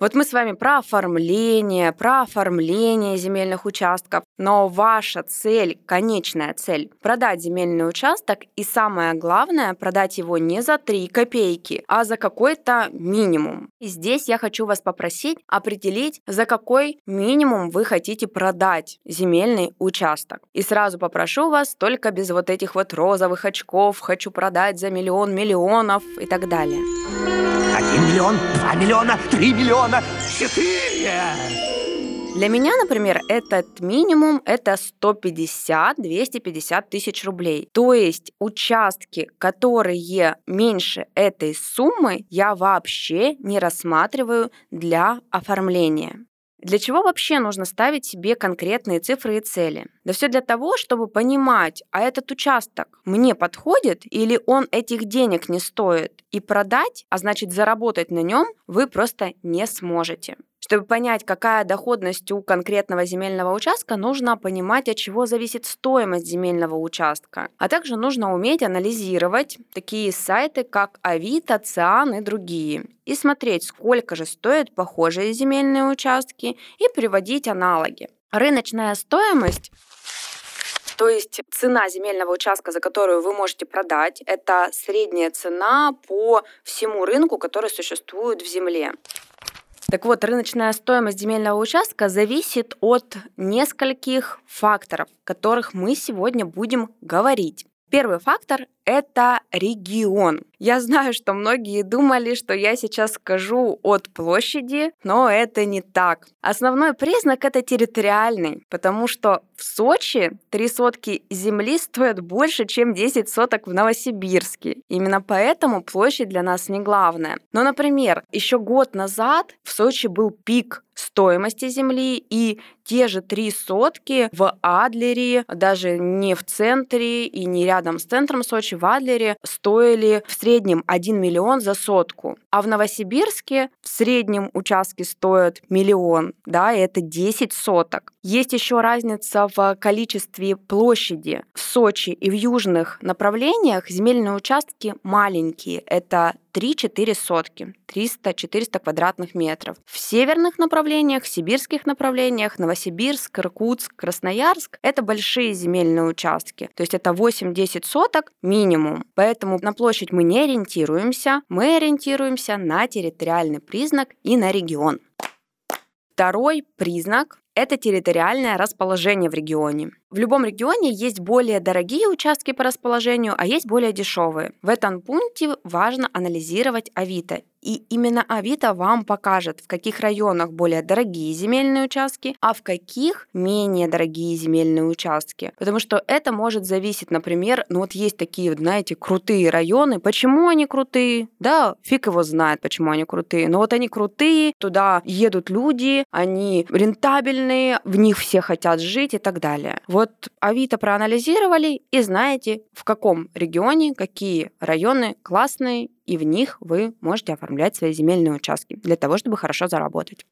Вот мы с вами про оформление, про оформление земельных участков, но ваша цель, конечная цель, продать земельный участок и самое главное, продать его не за 3 копейки, а за какой-то минимум. И здесь я хочу вас попросить определить, за какой минимум вы хотите продать земельный участок. И сразу попрошу вас только без вот этих вот розовых очков «хочу продать за миллион миллионов» и так далее. Один миллион, два миллиона, три миллиона, четыре. Для меня, например, этот минимум это 150-250 тысяч рублей. То есть участки, которые меньше этой суммы, я вообще не рассматриваю для оформления. Для чего вообще нужно ставить себе конкретные цифры и цели? Да все для того, чтобы понимать, а этот участок мне подходит или он этих денег не стоит. И продать, а значит заработать на нем, вы просто не сможете. Чтобы понять, какая доходность у конкретного земельного участка, нужно понимать, от чего зависит стоимость земельного участка. А также нужно уметь анализировать такие сайты, как Авито, Циан и другие. И смотреть, сколько же стоят похожие земельные участки и приводить аналоги. Рыночная стоимость то есть цена земельного участка, за которую вы можете продать, это средняя цена по всему рынку, который существует в земле. Так вот, рыночная стоимость земельного участка зависит от нескольких факторов, о которых мы сегодня будем говорить. Первый фактор – это регион. Я знаю, что многие думали, что я сейчас скажу от площади, но это не так. Основной признак это территориальный, потому что в Сочи три сотки земли стоят больше, чем 10 соток в Новосибирске. Именно поэтому площадь для нас не главная. Но, например, еще год назад в Сочи был пик стоимости земли и те же три сотки в Адлере, даже не в центре и не рядом с центром Сочи, в Адлере стоили в среднем 1 миллион за сотку. А в Новосибирске в среднем участке стоят миллион, да, и это 10 соток. Есть еще разница в количестве площади. В Сочи и в южных направлениях земельные участки маленькие. Это 3-4 сотки, 300-400 квадратных метров. В северных направлениях, сибирских направлениях, Новосибирск, Иркутск, Красноярск, это большие земельные участки. То есть это 8-10 соток минимум. Поэтому на площадь мы не ориентируемся, мы ориентируемся на территориальный признак и на регион. Второй признак – это территориальное расположение в регионе. В любом регионе есть более дорогие участки по расположению, а есть более дешевые. В этом пункте важно анализировать Авито. И именно Авито вам покажет, в каких районах более дорогие земельные участки, а в каких менее дорогие земельные участки. Потому что это может зависеть, например, ну вот есть такие, знаете, крутые районы. Почему они крутые? Да, фиг его знает, почему они крутые. Но вот они крутые, туда едут люди, они рентабельные, в них все хотят жить и так далее. Вот Авито проанализировали и знаете, в каком регионе какие районы классные, и в них вы можете оформлять свои земельные участки для того, чтобы хорошо заработать.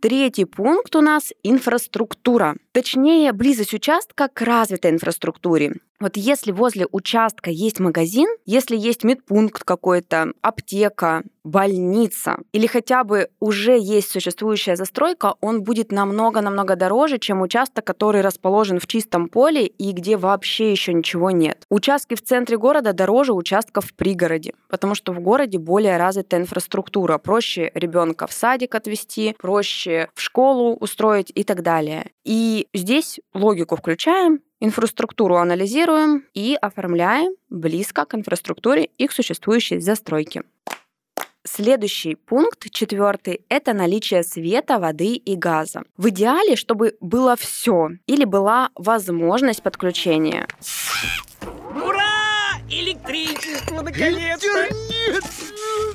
Третий пункт у нас – инфраструктура. Точнее, близость участка к развитой инфраструктуре. Вот если возле участка есть магазин, если есть медпункт какой-то, аптека, больница или хотя бы уже есть существующая застройка, он будет намного-намного дороже, чем участок, который расположен в чистом поле и где вообще еще ничего нет. Участки в центре города дороже участков в пригороде, потому что в городе более развитая инфраструктура. Проще ребенка в садик отвезти, проще в школу устроить и так далее. И здесь логику включаем, Инфраструктуру анализируем и оформляем близко к инфраструктуре и к существующей застройке. Следующий пункт, четвертый, это наличие света, воды и газа. В идеале, чтобы было все или была возможность подключения. Ура! Электричество наконец-то!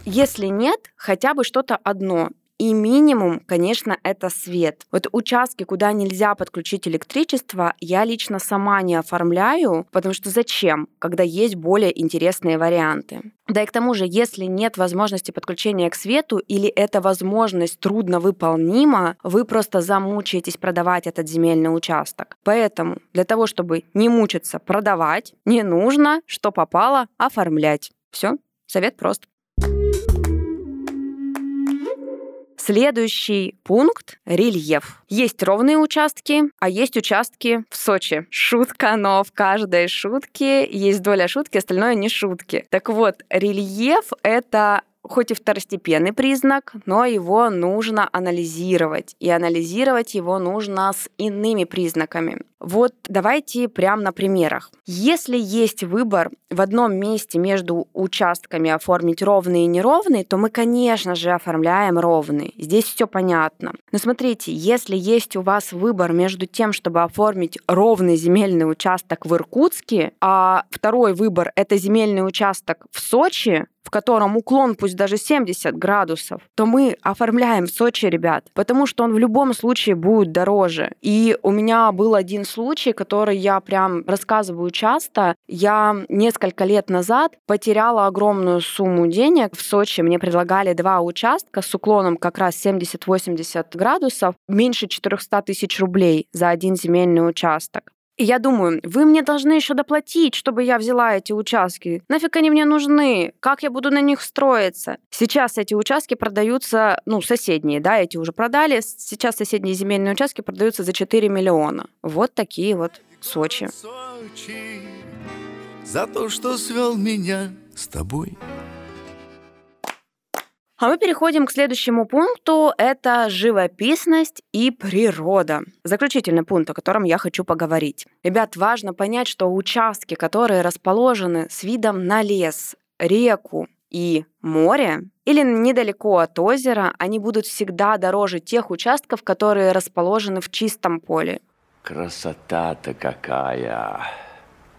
Если нет, хотя бы что-то одно. И минимум, конечно, это свет. Вот участки, куда нельзя подключить электричество, я лично сама не оформляю, потому что зачем, когда есть более интересные варианты. Да и к тому же, если нет возможности подключения к свету или эта возможность трудно выполнима, вы просто замучаетесь продавать этот земельный участок. Поэтому для того, чтобы не мучиться продавать, не нужно, что попало, оформлять. Все, совет прост. Следующий пункт — рельеф. Есть ровные участки, а есть участки в Сочи. Шутка, но в каждой шутке есть доля шутки, остальное не шутки. Так вот, рельеф — это хоть и второстепенный признак, но его нужно анализировать. И анализировать его нужно с иными признаками. Вот давайте прямо на примерах. Если есть выбор в одном месте между участками оформить ровные и неровные, то мы, конечно же, оформляем ровные. Здесь все понятно. Но смотрите, если есть у вас выбор между тем, чтобы оформить ровный земельный участок в Иркутске, а второй выбор — это земельный участок в Сочи, котором уклон пусть даже 70 градусов, то мы оформляем в Сочи, ребят, потому что он в любом случае будет дороже. И у меня был один случай, который я прям рассказываю часто. Я несколько лет назад потеряла огромную сумму денег в Сочи. Мне предлагали два участка с уклоном как раз 70-80 градусов, меньше 400 тысяч рублей за один земельный участок. И я думаю, вы мне должны еще доплатить, чтобы я взяла эти участки. Нафиг они мне нужны? Как я буду на них строиться? Сейчас эти участки продаются, ну, соседние, да, эти уже продали. Сейчас соседние земельные участки продаются за 4 миллиона. Вот такие вот Сочи. Сочи за то, что свел меня с тобой. А мы переходим к следующему пункту. Это живописность и природа. Заключительный пункт, о котором я хочу поговорить. Ребят, важно понять, что участки, которые расположены с видом на лес, реку и море, или недалеко от озера, они будут всегда дороже тех участков, которые расположены в чистом поле. Красота-то какая!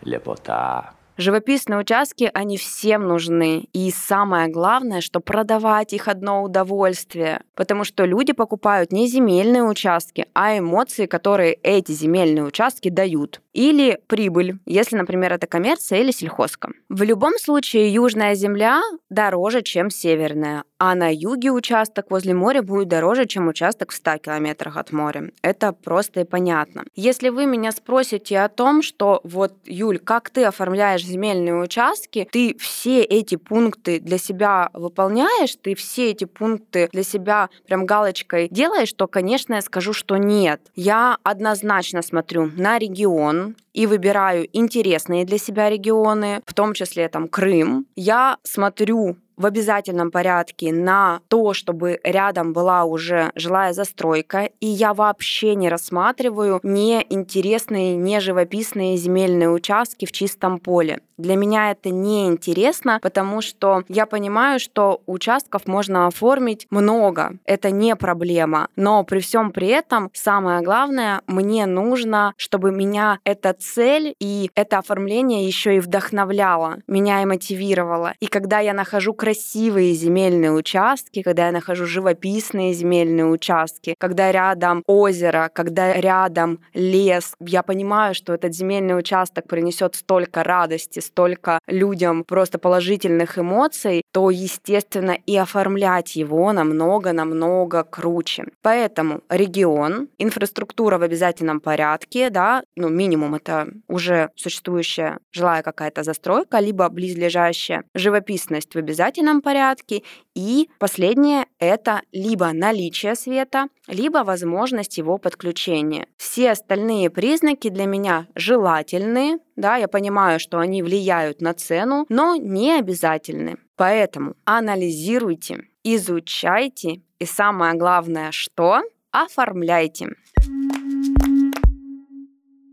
Лепота! Живописные участки, они всем нужны. И самое главное, что продавать их одно удовольствие. Потому что люди покупают не земельные участки, а эмоции, которые эти земельные участки дают. Или прибыль, если, например, это коммерция или сельхозка. В любом случае, южная земля дороже, чем северная. А на юге участок возле моря будет дороже, чем участок в 100 километрах от моря. Это просто и понятно. Если вы меня спросите о том, что вот, Юль, как ты оформляешь земельные участки, ты все эти пункты для себя выполняешь, ты все эти пункты для себя прям галочкой делаешь, то, конечно, я скажу, что нет. Я однозначно смотрю на регион, и выбираю интересные для себя регионы, в том числе там Крым. Я смотрю в обязательном порядке на то, чтобы рядом была уже жилая застройка, и я вообще не рассматриваю неинтересные, не живописные земельные участки в чистом поле. Для меня это не интересно, потому что я понимаю, что участков можно оформить много. Это не проблема. Но при всем при этом самое главное, мне нужно, чтобы меня эта цель и это оформление еще и вдохновляло, меня и мотивировало. И когда я нахожу красивые земельные участки, когда я нахожу живописные земельные участки, когда рядом озеро, когда рядом лес, я понимаю, что этот земельный участок принесет столько радости, столько людям просто положительных эмоций, то, естественно, и оформлять его намного-намного круче. Поэтому регион, инфраструктура в обязательном порядке, да, ну, минимум это уже существующая жилая какая-то застройка, либо близлежащая живописность в обязательном порядке. И последнее — это либо наличие света, либо возможность его подключения. Все остальные признаки для меня желательные, да, я понимаю, что они влияют на цену, но не обязательны. Поэтому анализируйте, изучайте и самое главное, что оформляйте.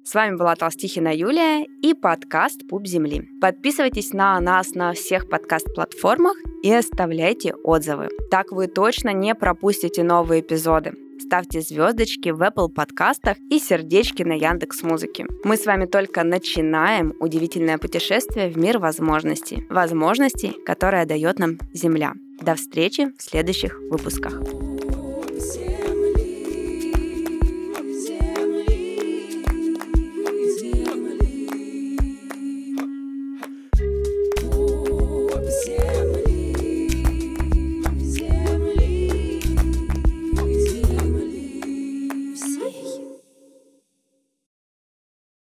С вами была Толстихина Юлия и подкаст «Пуп земли». Подписывайтесь на нас на всех подкаст-платформах и оставляйте отзывы. Так вы точно не пропустите новые эпизоды. Ставьте звездочки в Apple подкастах и сердечки на Яндекс Музыке. Мы с вами только начинаем удивительное путешествие в мир возможностей. Возможностей, которое дает нам Земля. До встречи в следующих выпусках.